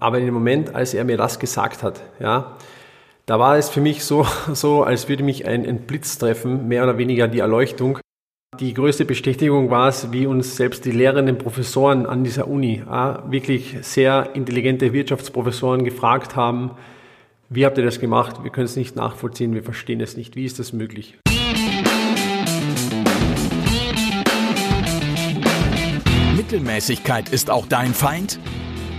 aber in dem Moment, als er mir das gesagt hat, ja, da war es für mich so, so als würde mich ein, ein Blitz treffen, mehr oder weniger die Erleuchtung. Die größte Bestätigung war es, wie uns selbst die lehrenden Professoren an dieser Uni, wirklich sehr intelligente Wirtschaftsprofessoren gefragt haben, wie habt ihr das gemacht? Wir können es nicht nachvollziehen, wir verstehen es nicht. Wie ist das möglich? Mittelmäßigkeit ist auch dein Feind?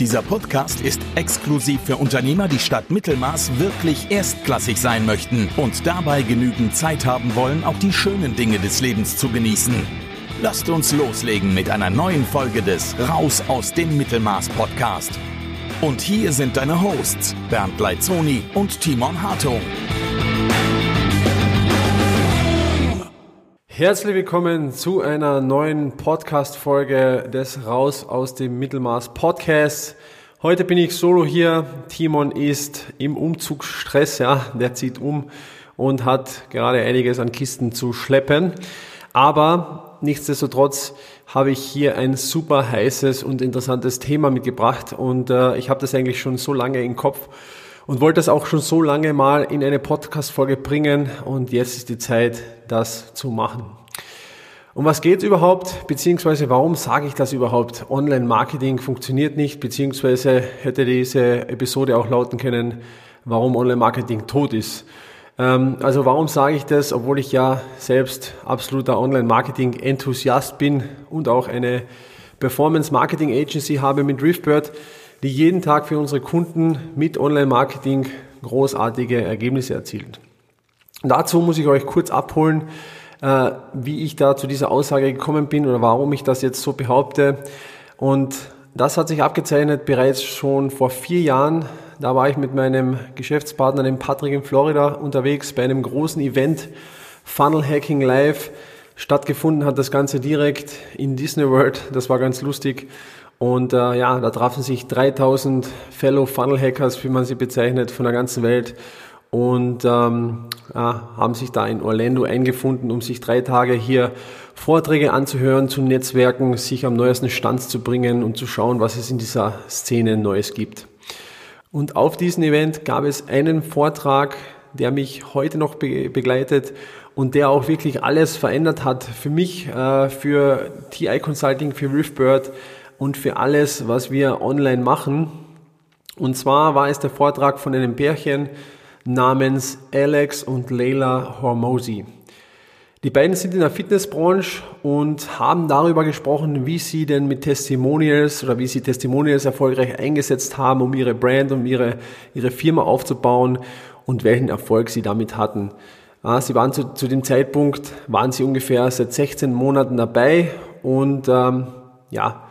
Dieser Podcast ist exklusiv für Unternehmer, die statt Mittelmaß wirklich erstklassig sein möchten und dabei genügend Zeit haben wollen, auch die schönen Dinge des Lebens zu genießen. Lasst uns loslegen mit einer neuen Folge des Raus aus dem Mittelmaß Podcast. Und hier sind deine Hosts Bernd Leitzoni und Timon Hartung. Herzlich willkommen zu einer neuen Podcast-Folge des Raus aus dem Mittelmaß Podcast. Heute bin ich solo hier. Timon ist im Umzugsstress, ja, der zieht um und hat gerade einiges an Kisten zu schleppen. Aber nichtsdestotrotz habe ich hier ein super heißes und interessantes Thema mitgebracht und äh, ich habe das eigentlich schon so lange im Kopf und wollte das auch schon so lange mal in eine Podcast-Folge bringen und jetzt ist die Zeit, das zu machen. Um was geht überhaupt, beziehungsweise warum sage ich das überhaupt? Online-Marketing funktioniert nicht, beziehungsweise hätte diese Episode auch lauten können, warum Online-Marketing tot ist. Ähm, also warum sage ich das, obwohl ich ja selbst absoluter Online-Marketing-Enthusiast bin und auch eine Performance-Marketing-Agency habe mit Riftbird, die jeden Tag für unsere Kunden mit Online-Marketing großartige Ergebnisse erzielt. Dazu muss ich euch kurz abholen, äh, wie ich da zu dieser Aussage gekommen bin oder warum ich das jetzt so behaupte. Und das hat sich abgezeichnet bereits schon vor vier Jahren. Da war ich mit meinem Geschäftspartner, dem Patrick in Florida, unterwegs bei einem großen Event, Funnel Hacking Live. Stattgefunden hat das Ganze direkt in Disney World. Das war ganz lustig. Und äh, ja, da trafen sich 3000 Fellow Funnel Hackers, wie man sie bezeichnet, von der ganzen Welt und ähm, ja, haben sich da in Orlando eingefunden, um sich drei Tage hier Vorträge anzuhören, zu Netzwerken, sich am neuesten Stand zu bringen und zu schauen, was es in dieser Szene Neues gibt. Und auf diesem Event gab es einen Vortrag, der mich heute noch be begleitet und der auch wirklich alles verändert hat für mich, äh, für TI Consulting, für Riftbird und für alles, was wir online machen. Und zwar war es der Vortrag von einem Pärchen namens Alex und Leila Hormozy. Die beiden sind in der Fitnessbranche und haben darüber gesprochen, wie sie denn mit Testimonials oder wie sie Testimonials erfolgreich eingesetzt haben, um ihre Brand, um ihre, ihre Firma aufzubauen und welchen Erfolg sie damit hatten. Sie waren zu, zu dem Zeitpunkt, waren sie ungefähr seit 16 Monaten dabei und ähm, ja,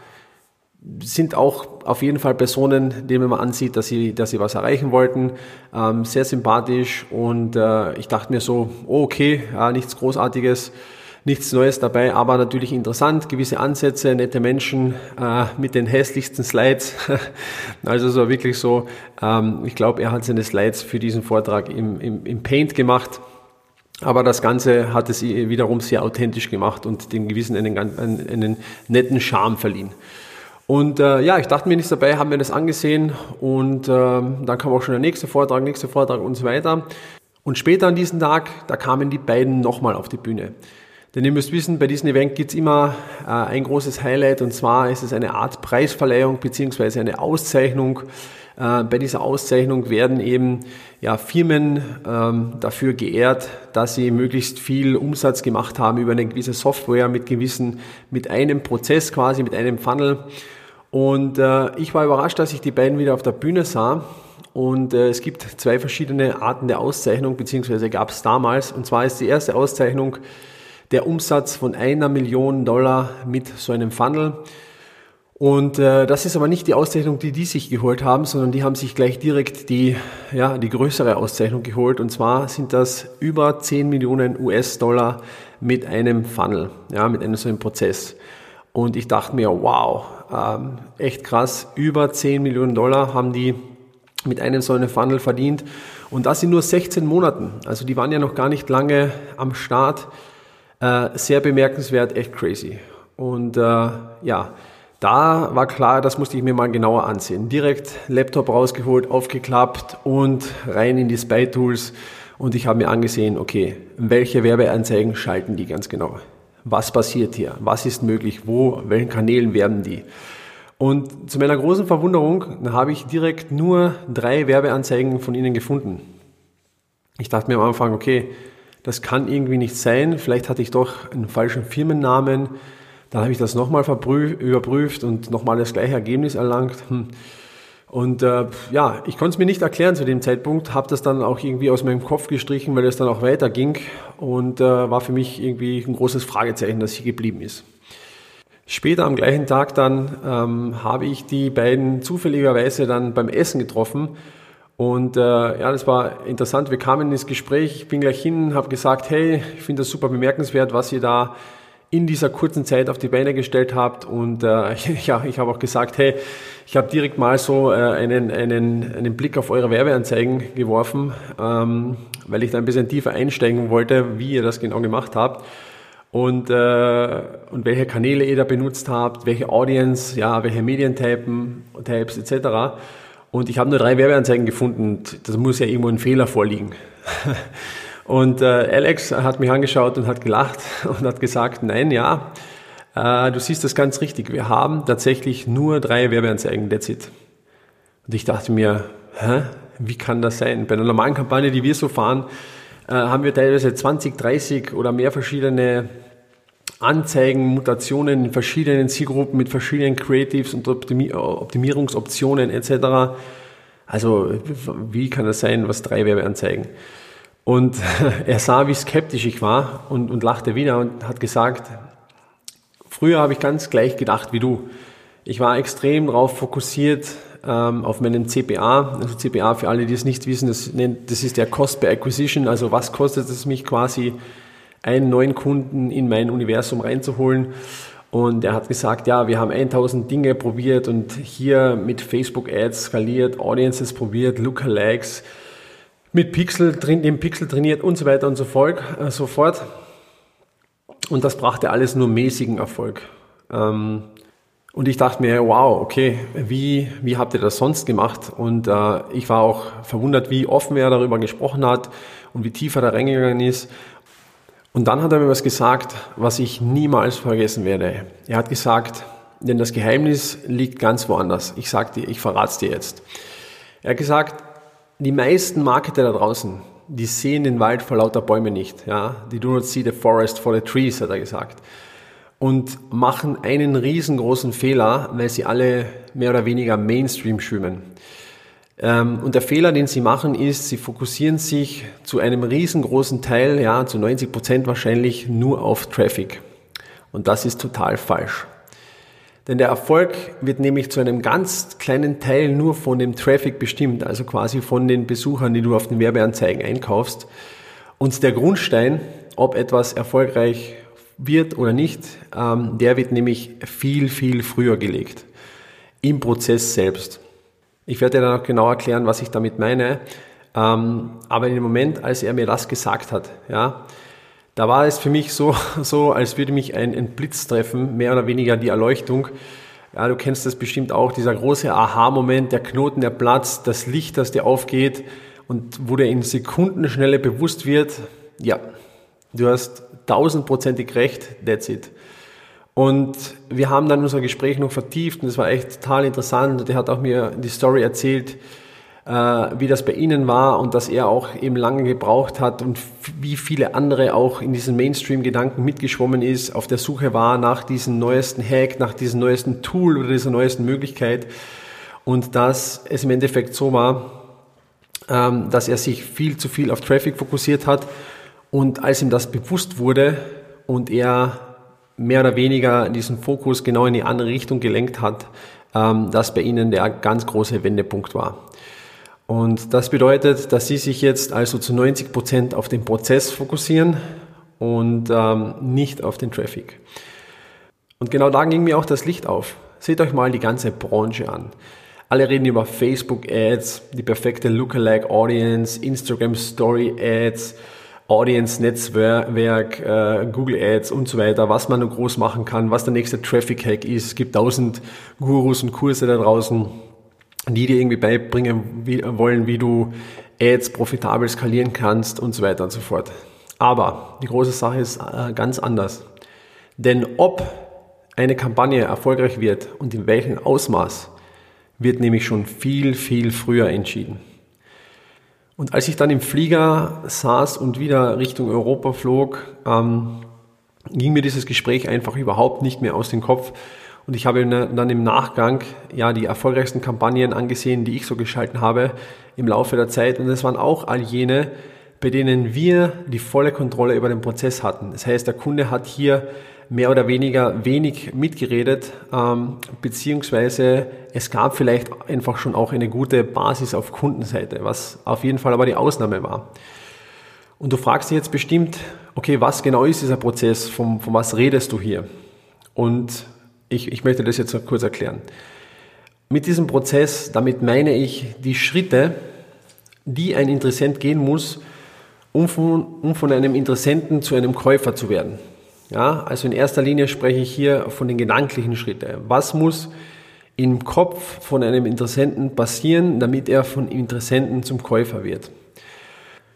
sind auch auf jeden Fall Personen, denen man ansieht, dass sie, dass sie was erreichen wollten. Ähm, sehr sympathisch und äh, ich dachte mir so, oh okay, ja, nichts Großartiges, nichts Neues dabei, aber natürlich interessant, gewisse Ansätze, nette Menschen äh, mit den hässlichsten Slides. also so wirklich so, ähm, ich glaube, er hat seine Slides für diesen Vortrag im, im, im Paint gemacht. Aber das Ganze hat es wiederum sehr authentisch gemacht und dem Gewissen einen, einen, einen netten Charme verliehen. Und äh, ja, ich dachte mir nichts dabei, haben mir das angesehen und äh, dann kam auch schon der nächste Vortrag, nächste Vortrag und so weiter. Und später an diesem Tag, da kamen die beiden nochmal auf die Bühne. Denn ihr müsst wissen, bei diesem Event gibt's immer äh, ein großes Highlight und zwar ist es eine Art Preisverleihung beziehungsweise eine Auszeichnung. Äh, bei dieser Auszeichnung werden eben ja, Firmen ähm, dafür geehrt, dass sie möglichst viel Umsatz gemacht haben über eine gewisse Software mit gewissen, mit einem Prozess quasi, mit einem Funnel. Und äh, ich war überrascht, dass ich die beiden wieder auf der Bühne sah. Und äh, es gibt zwei verschiedene Arten der Auszeichnung, beziehungsweise gab es damals. Und zwar ist die erste Auszeichnung der Umsatz von einer Million Dollar mit so einem Funnel. Und äh, das ist aber nicht die Auszeichnung, die die sich geholt haben, sondern die haben sich gleich direkt die, ja, die größere Auszeichnung geholt. Und zwar sind das über 10 Millionen US-Dollar mit einem Funnel, ja, mit einem so einem Prozess. Und ich dachte mir, wow, ähm, echt krass, über 10 Millionen Dollar haben die mit einem so einem Funnel verdient. Und das in nur 16 Monaten. Also die waren ja noch gar nicht lange am Start. Äh, sehr bemerkenswert, echt crazy. Und äh, ja, da war klar, das musste ich mir mal genauer ansehen. Direkt Laptop rausgeholt, aufgeklappt und rein in die Spy Tools. Und ich habe mir angesehen, okay, welche Werbeanzeigen schalten die ganz genau? Was passiert hier? Was ist möglich? Wo? Welchen Kanälen werben die? Und zu meiner großen Verwunderung habe ich direkt nur drei Werbeanzeigen von ihnen gefunden. Ich dachte mir am Anfang, okay, das kann irgendwie nicht sein. Vielleicht hatte ich doch einen falschen Firmennamen. Dann habe ich das nochmal überprüft und nochmal das gleiche Ergebnis erlangt. Hm. Und äh, ja, ich konnte es mir nicht erklären zu dem Zeitpunkt, habe das dann auch irgendwie aus meinem Kopf gestrichen, weil es dann auch weiterging und äh, war für mich irgendwie ein großes Fragezeichen, dass hier geblieben ist. Später am gleichen Tag dann ähm, habe ich die beiden zufälligerweise dann beim Essen getroffen und äh, ja, das war interessant. Wir kamen ins Gespräch. Ich bin gleich hin, habe gesagt, hey, ich finde das super bemerkenswert, was ihr da in dieser kurzen Zeit auf die Beine gestellt habt. Und äh, ja, ich habe auch gesagt, hey, ich habe direkt mal so äh, einen, einen, einen Blick auf eure Werbeanzeigen geworfen, ähm, weil ich da ein bisschen tiefer einsteigen wollte, wie ihr das genau gemacht habt. Und, äh, und welche Kanäle ihr da benutzt habt, welche Audience, ja, welche Medientypen, Types etc. Und ich habe nur drei Werbeanzeigen gefunden. Das muss ja irgendwo ein Fehler vorliegen. Und äh, Alex hat mich angeschaut und hat gelacht und hat gesagt, nein, ja, äh, du siehst das ganz richtig. Wir haben tatsächlich nur drei Werbeanzeigen, that's it. Und ich dachte mir, hä, wie kann das sein? Bei einer normalen Kampagne, die wir so fahren, äh, haben wir teilweise 20, 30 oder mehr verschiedene Anzeigen, Mutationen in verschiedenen Zielgruppen mit verschiedenen Creatives und Optimierungsoptionen etc. Also wie kann das sein, was drei Werbeanzeigen? Und er sah, wie skeptisch ich war und, und lachte wieder und hat gesagt, früher habe ich ganz gleich gedacht wie du. Ich war extrem darauf fokussiert ähm, auf meinen CPA. Also CPA für alle, die es nicht wissen, das, das ist der Cost per Acquisition. Also was kostet es mich quasi, einen neuen Kunden in mein Universum reinzuholen? Und er hat gesagt, ja, wir haben 1000 Dinge probiert und hier mit Facebook Ads skaliert, Audiences probiert, Lookalikes, mit Pixel, dem Pixel trainiert und so weiter und so, fort. Äh, so fort. Und das brachte alles nur mäßigen Erfolg. Ähm, und ich dachte mir, wow, okay, wie, wie habt ihr das sonst gemacht? Und äh, ich war auch verwundert, wie offen er darüber gesprochen hat und wie tief er da reingegangen ist. Und dann hat er mir was gesagt, was ich niemals vergessen werde. Er hat gesagt, denn das Geheimnis liegt ganz woanders. Ich sag dir, ich verrate es dir jetzt. Er hat gesagt, die meisten Marketer da draußen, die sehen den Wald vor lauter Bäumen nicht. Ja? Die do not see the forest for the trees, hat er gesagt. Und machen einen riesengroßen Fehler, weil sie alle mehr oder weniger Mainstream schwimmen. Ähm, und der Fehler, den sie machen, ist, sie fokussieren sich zu einem riesengroßen Teil, ja, zu 90 Prozent wahrscheinlich nur auf Traffic. Und das ist total falsch. Denn der Erfolg wird nämlich zu einem ganz kleinen Teil nur von dem Traffic bestimmt, also quasi von den Besuchern, die du auf den Werbeanzeigen einkaufst. Und der Grundstein, ob etwas erfolgreich wird oder nicht, ähm, der wird nämlich viel, viel früher gelegt. Im Prozess selbst. Ich werde dir dann auch genau erklären, was ich damit meine. Ähm, aber in dem Moment, als er mir das gesagt hat, ja, da war es für mich so, so als würde mich ein, ein Blitz treffen, mehr oder weniger die Erleuchtung. Ja, du kennst das bestimmt auch, dieser große Aha-Moment, der Knoten, der Platz, das Licht, das dir aufgeht und wo dir in Sekundenschnelle bewusst wird, ja, du hast tausendprozentig recht, that's it. Und wir haben dann unser Gespräch noch vertieft und es war echt total interessant und er hat auch mir die Story erzählt, äh, wie das bei Ihnen war und dass er auch eben lange gebraucht hat und wie viele andere auch in diesen Mainstream-Gedanken mitgeschwommen ist, auf der Suche war nach diesem neuesten Hack, nach diesem neuesten Tool oder dieser neuesten Möglichkeit und dass es im Endeffekt so war, ähm, dass er sich viel zu viel auf Traffic fokussiert hat und als ihm das bewusst wurde und er mehr oder weniger diesen Fokus genau in die andere Richtung gelenkt hat, ähm, das bei ihnen der ganz große Wendepunkt war. Und das bedeutet, dass sie sich jetzt also zu 90 Prozent auf den Prozess fokussieren und ähm, nicht auf den Traffic. Und genau da ging mir auch das Licht auf. Seht euch mal die ganze Branche an. Alle reden über Facebook Ads, die perfekte Lookalike Audience, Instagram Story Ads, Audience Netzwerk, äh, Google Ads und so weiter, was man noch groß machen kann, was der nächste Traffic Hack ist. Es gibt tausend Gurus und Kurse da draußen, die dir irgendwie beibringen wie, wollen, wie du Ads profitabel skalieren kannst und so weiter und so fort. Aber die große Sache ist äh, ganz anders. Denn ob eine Kampagne erfolgreich wird und in welchem Ausmaß, wird nämlich schon viel, viel früher entschieden. Und als ich dann im Flieger saß und wieder Richtung Europa flog, ähm, ging mir dieses Gespräch einfach überhaupt nicht mehr aus dem Kopf. Und ich habe dann im Nachgang ja die erfolgreichsten Kampagnen angesehen, die ich so geschalten habe im Laufe der Zeit. Und es waren auch all jene, bei denen wir die volle Kontrolle über den Prozess hatten. Das heißt, der Kunde hat hier mehr oder weniger wenig mitgeredet, ähm, beziehungsweise es gab vielleicht einfach schon auch eine gute Basis auf Kundenseite, was auf jeden Fall aber die Ausnahme war. Und du fragst dich jetzt bestimmt, okay, was genau ist dieser Prozess, von, von was redest du hier? Und ich, ich möchte das jetzt kurz erklären. Mit diesem Prozess, damit meine ich die Schritte, die ein Interessent gehen muss, um von, um von einem Interessenten zu einem Käufer zu werden. Ja, also in erster Linie spreche ich hier von den gedanklichen Schritten. Was muss im Kopf von einem Interessenten passieren, damit er von Interessenten zum Käufer wird?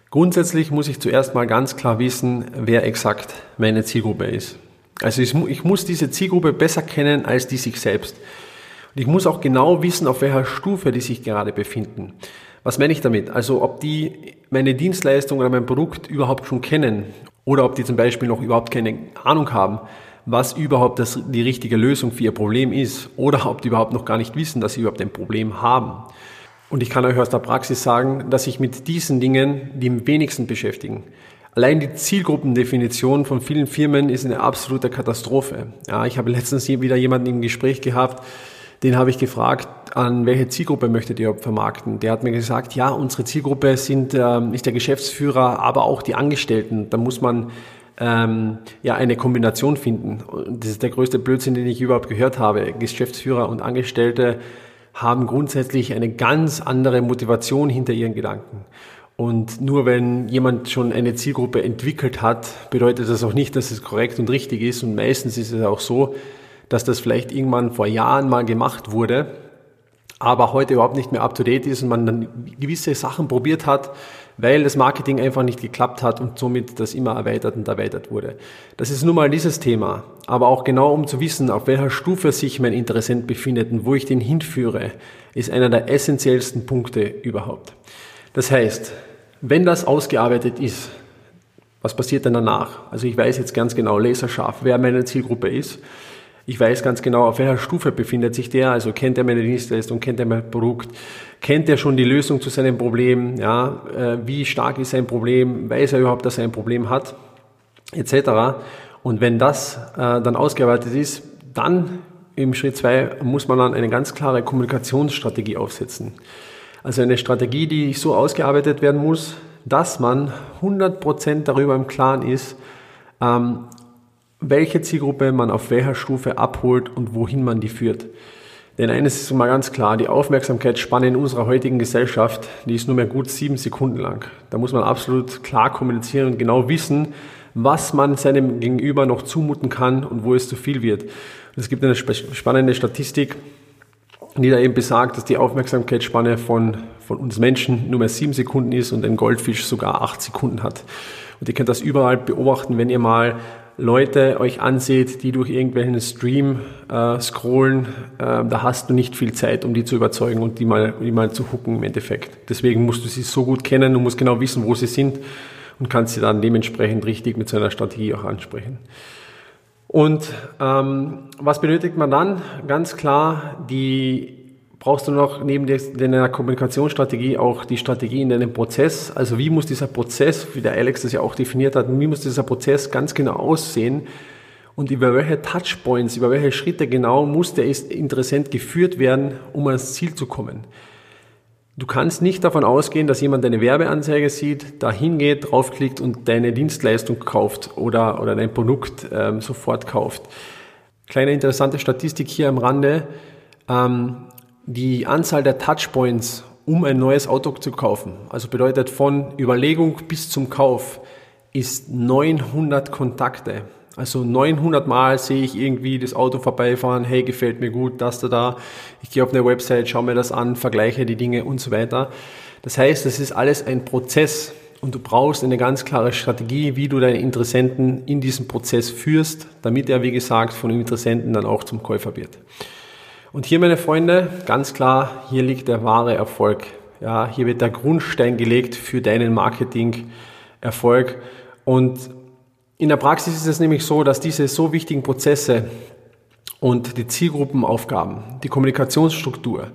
Grundsätzlich muss ich zuerst mal ganz klar wissen, wer exakt meine Zielgruppe ist. Also ich, ich muss diese Zielgruppe besser kennen als die sich selbst. Und ich muss auch genau wissen, auf welcher Stufe die sich gerade befinden. Was meine ich damit? Also ob die meine Dienstleistung oder mein Produkt überhaupt schon kennen oder ob die zum Beispiel noch überhaupt keine Ahnung haben, was überhaupt das, die richtige Lösung für ihr Problem ist oder ob die überhaupt noch gar nicht wissen, dass sie überhaupt ein Problem haben. Und ich kann euch aus der Praxis sagen, dass sich mit diesen Dingen die wenigsten beschäftigen. Allein die Zielgruppendefinition von vielen Firmen ist eine absolute Katastrophe. Ja, ich habe letztens hier wieder jemanden im Gespräch gehabt, den habe ich gefragt, an welche Zielgruppe möchtet ihr vermarkten? Der hat mir gesagt, ja, unsere Zielgruppe sind äh, nicht der Geschäftsführer, aber auch die Angestellten. Da muss man ähm, ja eine Kombination finden. Und das ist der größte Blödsinn, den ich überhaupt gehört habe. Geschäftsführer und Angestellte haben grundsätzlich eine ganz andere Motivation hinter ihren Gedanken. Und nur wenn jemand schon eine Zielgruppe entwickelt hat, bedeutet das auch nicht, dass es korrekt und richtig ist. Und meistens ist es auch so, dass das vielleicht irgendwann vor Jahren mal gemacht wurde, aber heute überhaupt nicht mehr up-to-date ist und man dann gewisse Sachen probiert hat, weil das Marketing einfach nicht geklappt hat und somit das immer erweitert und erweitert wurde. Das ist nun mal dieses Thema. Aber auch genau um zu wissen, auf welcher Stufe sich mein Interessent befindet und wo ich den hinführe, ist einer der essentiellsten Punkte überhaupt. Das heißt, wenn das ausgearbeitet ist, was passiert dann danach? Also ich weiß jetzt ganz genau laserscharf, wer meine Zielgruppe ist. Ich weiß ganz genau, auf welcher Stufe befindet sich der. Also kennt er meine Dienstleistung, kennt er mein Produkt, kennt er schon die Lösung zu seinem Problem, ja, äh, wie stark ist sein Problem, weiß er überhaupt, dass er ein Problem hat, etc. Und wenn das äh, dann ausgearbeitet ist, dann im Schritt zwei muss man dann eine ganz klare Kommunikationsstrategie aufsetzen. Also eine Strategie, die so ausgearbeitet werden muss, dass man 100% darüber im Klaren ist, ähm, welche Zielgruppe man auf welcher Stufe abholt und wohin man die führt. Denn eines ist mal ganz klar, die Aufmerksamkeitsspanne in unserer heutigen Gesellschaft, die ist nur mehr gut sieben Sekunden lang. Da muss man absolut klar kommunizieren und genau wissen, was man seinem Gegenüber noch zumuten kann und wo es zu viel wird. Und es gibt eine spannende Statistik, die da eben besagt, dass die Aufmerksamkeitsspanne von, von uns Menschen nur mehr sieben Sekunden ist und ein Goldfisch sogar acht Sekunden hat. Und ihr könnt das überall beobachten, wenn ihr mal Leute euch anseht, die durch irgendwelchen Stream äh, scrollen, äh, da hast du nicht viel Zeit, um die zu überzeugen und die mal, die mal zu hooken im Endeffekt. Deswegen musst du sie so gut kennen, du musst genau wissen, wo sie sind und kannst sie dann dementsprechend richtig mit so einer Strategie auch ansprechen. Und ähm, was benötigt man dann? Ganz klar die brauchst du noch neben deiner Kommunikationsstrategie auch die Strategie in deinem Prozess. Also wie muss dieser Prozess, wie der Alex das ja auch definiert hat, wie muss dieser Prozess ganz genau aussehen, und über welche Touchpoints, über welche Schritte genau muss der Interessent geführt werden, um ans Ziel zu kommen. Du kannst nicht davon ausgehen, dass jemand deine Werbeanzeige sieht, da hingeht, draufklickt und deine Dienstleistung kauft oder, oder dein Produkt ähm, sofort kauft. Kleine interessante Statistik hier am Rande. Ähm, die Anzahl der Touchpoints, um ein neues Auto zu kaufen, also bedeutet von Überlegung bis zum Kauf, ist 900 Kontakte. Also 900 Mal sehe ich irgendwie das Auto vorbeifahren, hey, gefällt mir gut, das da da. Ich gehe auf eine Website, schaue mir das an, vergleiche die Dinge und so weiter. Das heißt, das ist alles ein Prozess und du brauchst eine ganz klare Strategie, wie du deine Interessenten in diesem Prozess führst, damit er, wie gesagt, von den Interessenten dann auch zum Käufer wird. Und hier, meine Freunde, ganz klar, hier liegt der wahre Erfolg. Ja, hier wird der Grundstein gelegt für deinen Marketing-Erfolg. Und in der Praxis ist es nämlich so, dass diese so wichtigen Prozesse und die Zielgruppenaufgaben, die Kommunikationsstruktur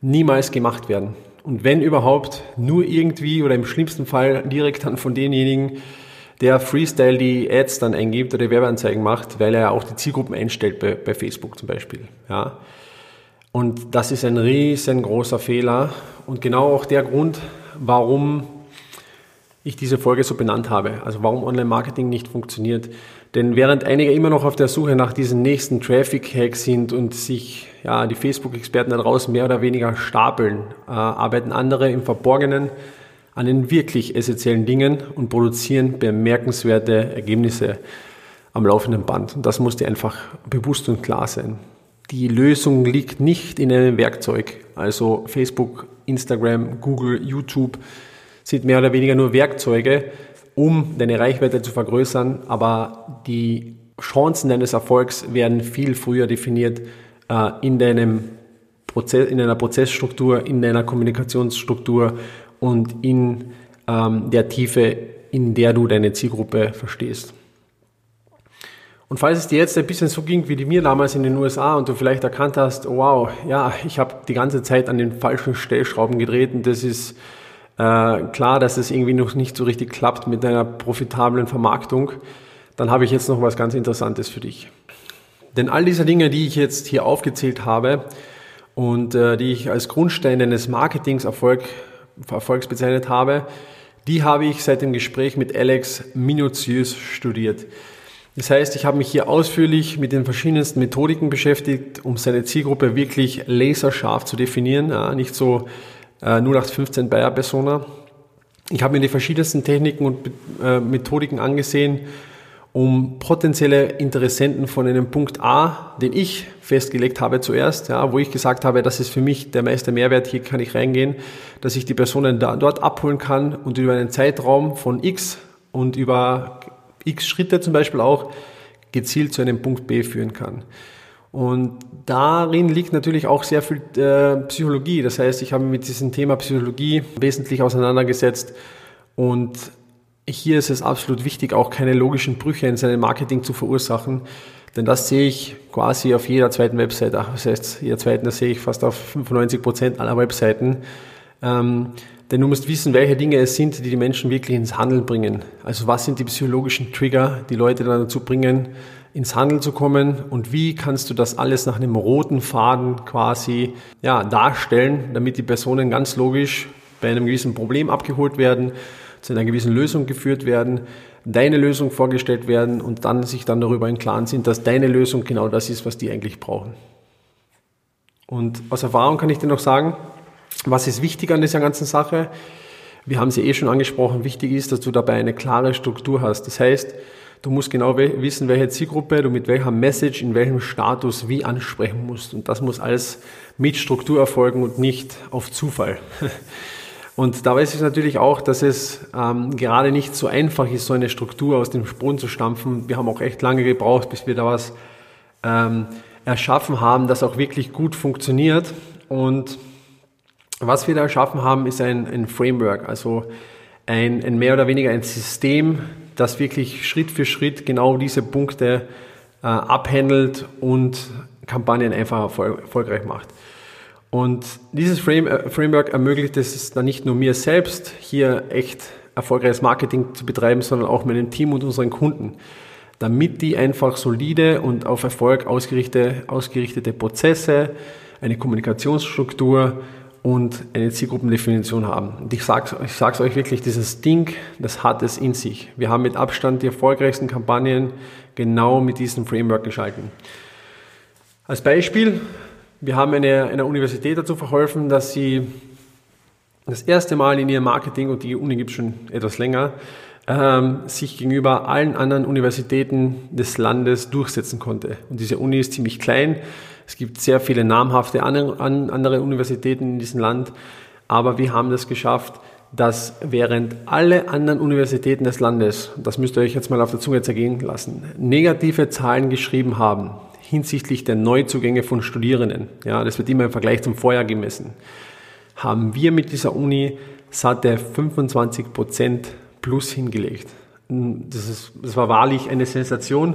niemals gemacht werden. Und wenn überhaupt, nur irgendwie oder im schlimmsten Fall direkt dann von denjenigen, der Freestyle die Ads dann eingibt oder Werbeanzeigen macht, weil er auch die Zielgruppen einstellt bei, bei Facebook zum Beispiel. Ja. Und das ist ein riesengroßer Fehler und genau auch der Grund, warum ich diese Folge so benannt habe. Also warum Online-Marketing nicht funktioniert. Denn während einige immer noch auf der Suche nach diesen nächsten Traffic-Hacks sind und sich ja, die Facebook-Experten da draußen mehr oder weniger stapeln, äh, arbeiten andere im Verborgenen an den wirklich essentiellen Dingen und produzieren bemerkenswerte Ergebnisse am laufenden Band. Und das muss dir einfach bewusst und klar sein. Die Lösung liegt nicht in einem Werkzeug, also Facebook, Instagram, Google, YouTube, sind mehr oder weniger nur Werkzeuge, um deine Reichweite zu vergrößern, aber die Chancen deines Erfolgs werden viel früher definiert äh, in deinem Prozess, in deiner Prozessstruktur, in deiner Kommunikationsstruktur und in ähm, der Tiefe, in der du deine Zielgruppe verstehst. Und falls es dir jetzt ein bisschen so ging wie mir damals in den USA und du vielleicht erkannt hast, wow, ja, ich habe die ganze Zeit an den falschen Stellschrauben gedreht und das ist äh, klar, dass es irgendwie noch nicht so richtig klappt mit einer profitablen Vermarktung, dann habe ich jetzt noch was ganz Interessantes für dich. Denn all diese Dinge, die ich jetzt hier aufgezählt habe und äh, die ich als Grundstein eines Marketings Erfolg, Erfolgs bezeichnet habe, die habe ich seit dem Gespräch mit Alex minutiös studiert. Das heißt, ich habe mich hier ausführlich mit den verschiedensten Methodiken beschäftigt, um seine Zielgruppe wirklich laserscharf zu definieren, ja, nicht so äh, 0815 Bayer Persona. Ich habe mir die verschiedensten Techniken und äh, Methodiken angesehen, um potenzielle Interessenten von einem Punkt A, den ich festgelegt habe zuerst, ja, wo ich gesagt habe, das ist für mich der meiste Mehrwert, hier kann ich reingehen, dass ich die Personen da, dort abholen kann und über einen Zeitraum von X und über X Schritte zum Beispiel auch gezielt zu einem Punkt B führen kann. Und darin liegt natürlich auch sehr viel äh, Psychologie. Das heißt, ich habe mich mit diesem Thema Psychologie wesentlich auseinandergesetzt und hier ist es absolut wichtig, auch keine logischen Brüche in seinem Marketing zu verursachen, denn das sehe ich quasi auf jeder zweiten Webseite. Das heißt, jeder zweiten, das sehe ich fast auf 95 Prozent aller Webseiten. Ähm, denn du musst wissen, welche Dinge es sind, die die Menschen wirklich ins Handeln bringen. Also was sind die psychologischen Trigger, die Leute dann dazu bringen, ins Handeln zu kommen und wie kannst du das alles nach einem roten Faden quasi ja, darstellen, damit die Personen ganz logisch bei einem gewissen Problem abgeholt werden, zu einer gewissen Lösung geführt werden, deine Lösung vorgestellt werden und dann sich dann darüber im Klaren sind, dass deine Lösung genau das ist, was die eigentlich brauchen. Und aus Erfahrung kann ich dir noch sagen, was ist wichtig an dieser ganzen Sache? Wir haben sie eh schon angesprochen. Wichtig ist, dass du dabei eine klare Struktur hast. Das heißt, Du musst genau wissen, welche Zielgruppe du mit welcher Message in welchem Status wie ansprechen musst. Und das muss alles mit Struktur erfolgen und nicht auf Zufall. Und da weiß ich natürlich auch, dass es ähm, gerade nicht so einfach ist, so eine Struktur aus dem Sprung zu stampfen. Wir haben auch echt lange gebraucht, bis wir da was ähm, erschaffen haben, das auch wirklich gut funktioniert. Und was wir da erschaffen haben, ist ein, ein Framework, also ein, ein mehr oder weniger ein System, das wirklich Schritt für Schritt genau diese Punkte äh, abhandelt und Kampagnen einfach erfolg erfolgreich macht. Und dieses Frame, äh, Framework ermöglicht es dann nicht nur mir selbst, hier echt erfolgreiches Marketing zu betreiben, sondern auch meinem Team und unseren Kunden. damit die einfach solide und auf Erfolg ausgerichtete, ausgerichtete Prozesse, eine Kommunikationsstruktur und eine Zielgruppendefinition haben. Und ich sage ich sag's euch wirklich, dieses Ding, das hat es in sich. Wir haben mit Abstand die erfolgreichsten Kampagnen genau mit diesem Framework geschalten. Als Beispiel, wir haben eine, einer Universität dazu verholfen, dass sie das erste Mal in ihrem Marketing, und die Uni gibt es schon etwas länger, ähm, sich gegenüber allen anderen Universitäten des Landes durchsetzen konnte. Und diese Uni ist ziemlich klein. Es gibt sehr viele namhafte andere Universitäten in diesem Land. Aber wir haben das geschafft, dass während alle anderen Universitäten des Landes, das müsst ihr euch jetzt mal auf der Zunge zergehen lassen, negative Zahlen geschrieben haben hinsichtlich der Neuzugänge von Studierenden, ja, das wird immer im Vergleich zum Vorjahr gemessen, haben wir mit dieser Uni satte 25 Prozent plus hingelegt. Das, ist, das war wahrlich eine Sensation.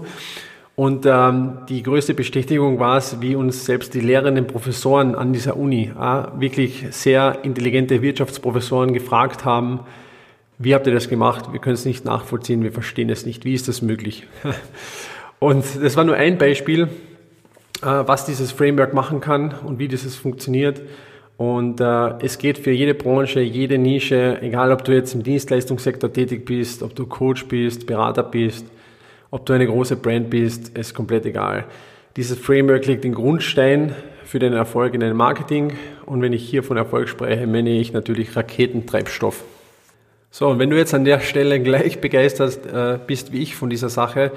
Und ähm, die größte Bestätigung war es, wie uns selbst die lehrenden Professoren an dieser Uni, äh, wirklich sehr intelligente Wirtschaftsprofessoren gefragt haben, wie habt ihr das gemacht? Wir können es nicht nachvollziehen, wir verstehen es nicht. Wie ist das möglich? Und das war nur ein Beispiel, äh, was dieses Framework machen kann und wie dieses funktioniert. Und äh, es geht für jede Branche, jede Nische, egal ob du jetzt im Dienstleistungssektor tätig bist, ob du Coach bist, Berater bist, ob du eine große Brand bist, ist komplett egal. Dieses Framework legt den Grundstein für den Erfolg in deinem Marketing. Und wenn ich hier von Erfolg spreche, meine ich natürlich Raketentreibstoff. So, und wenn du jetzt an der Stelle gleich begeistert äh, bist wie ich von dieser Sache,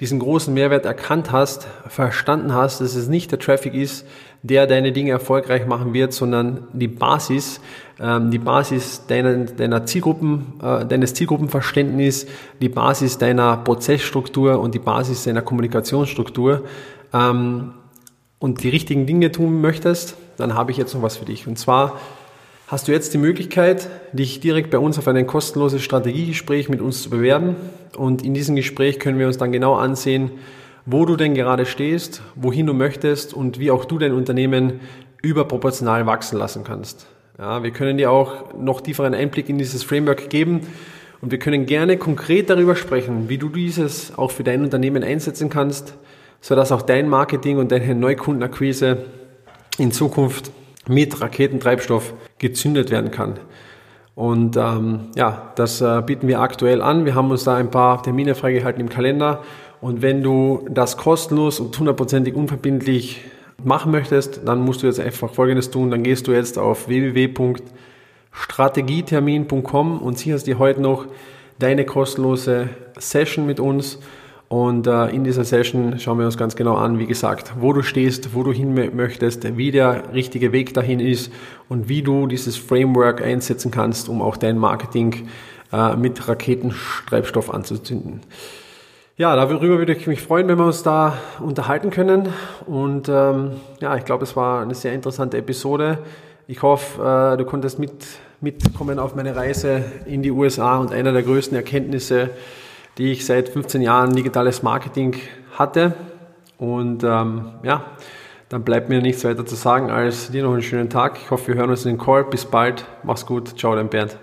diesen großen Mehrwert erkannt hast, verstanden hast, dass es nicht der Traffic ist, der deine Dinge erfolgreich machen wird, sondern die Basis, ähm, die Basis deiner, deiner Zielgruppen, äh, deines Zielgruppenverständnis, die Basis deiner Prozessstruktur und die Basis deiner Kommunikationsstruktur ähm, und die richtigen Dinge tun möchtest, dann habe ich jetzt noch was für dich. Und zwar hast du jetzt die Möglichkeit, dich direkt bei uns auf ein kostenloses Strategiegespräch mit uns zu bewerben. Und in diesem Gespräch können wir uns dann genau ansehen, wo du denn gerade stehst, wohin du möchtest und wie auch du dein Unternehmen überproportional wachsen lassen kannst. Ja, wir können dir auch noch tieferen Einblick in dieses Framework geben und wir können gerne konkret darüber sprechen, wie du dieses auch für dein Unternehmen einsetzen kannst, sodass auch dein Marketing und deine Neukundenakquise in Zukunft mit Raketentreibstoff gezündet werden kann. Und ähm, ja, das äh, bieten wir aktuell an. Wir haben uns da ein paar Termine freigehalten im Kalender. Und wenn du das kostenlos und hundertprozentig unverbindlich machen möchtest, dann musst du jetzt einfach Folgendes tun. Dann gehst du jetzt auf www.strategietermin.com und sicherst dir heute noch deine kostenlose Session mit uns und äh, in dieser Session schauen wir uns ganz genau an, wie gesagt, wo du stehst, wo du hin möchtest, wie der richtige Weg dahin ist und wie du dieses Framework einsetzen kannst, um auch dein Marketing äh, mit Raketentreibstoff anzuzünden. Ja, darüber würde ich mich freuen, wenn wir uns da unterhalten können. Und ähm, ja, ich glaube, es war eine sehr interessante Episode. Ich hoffe, äh, du konntest mit, mitkommen auf meine Reise in die USA und einer der größten Erkenntnisse, die ich seit 15 Jahren digitales Marketing hatte. Und ähm, ja, dann bleibt mir nichts weiter zu sagen als dir noch einen schönen Tag. Ich hoffe, wir hören uns in den Call. Bis bald. Mach's gut. Ciao, dein Bernd.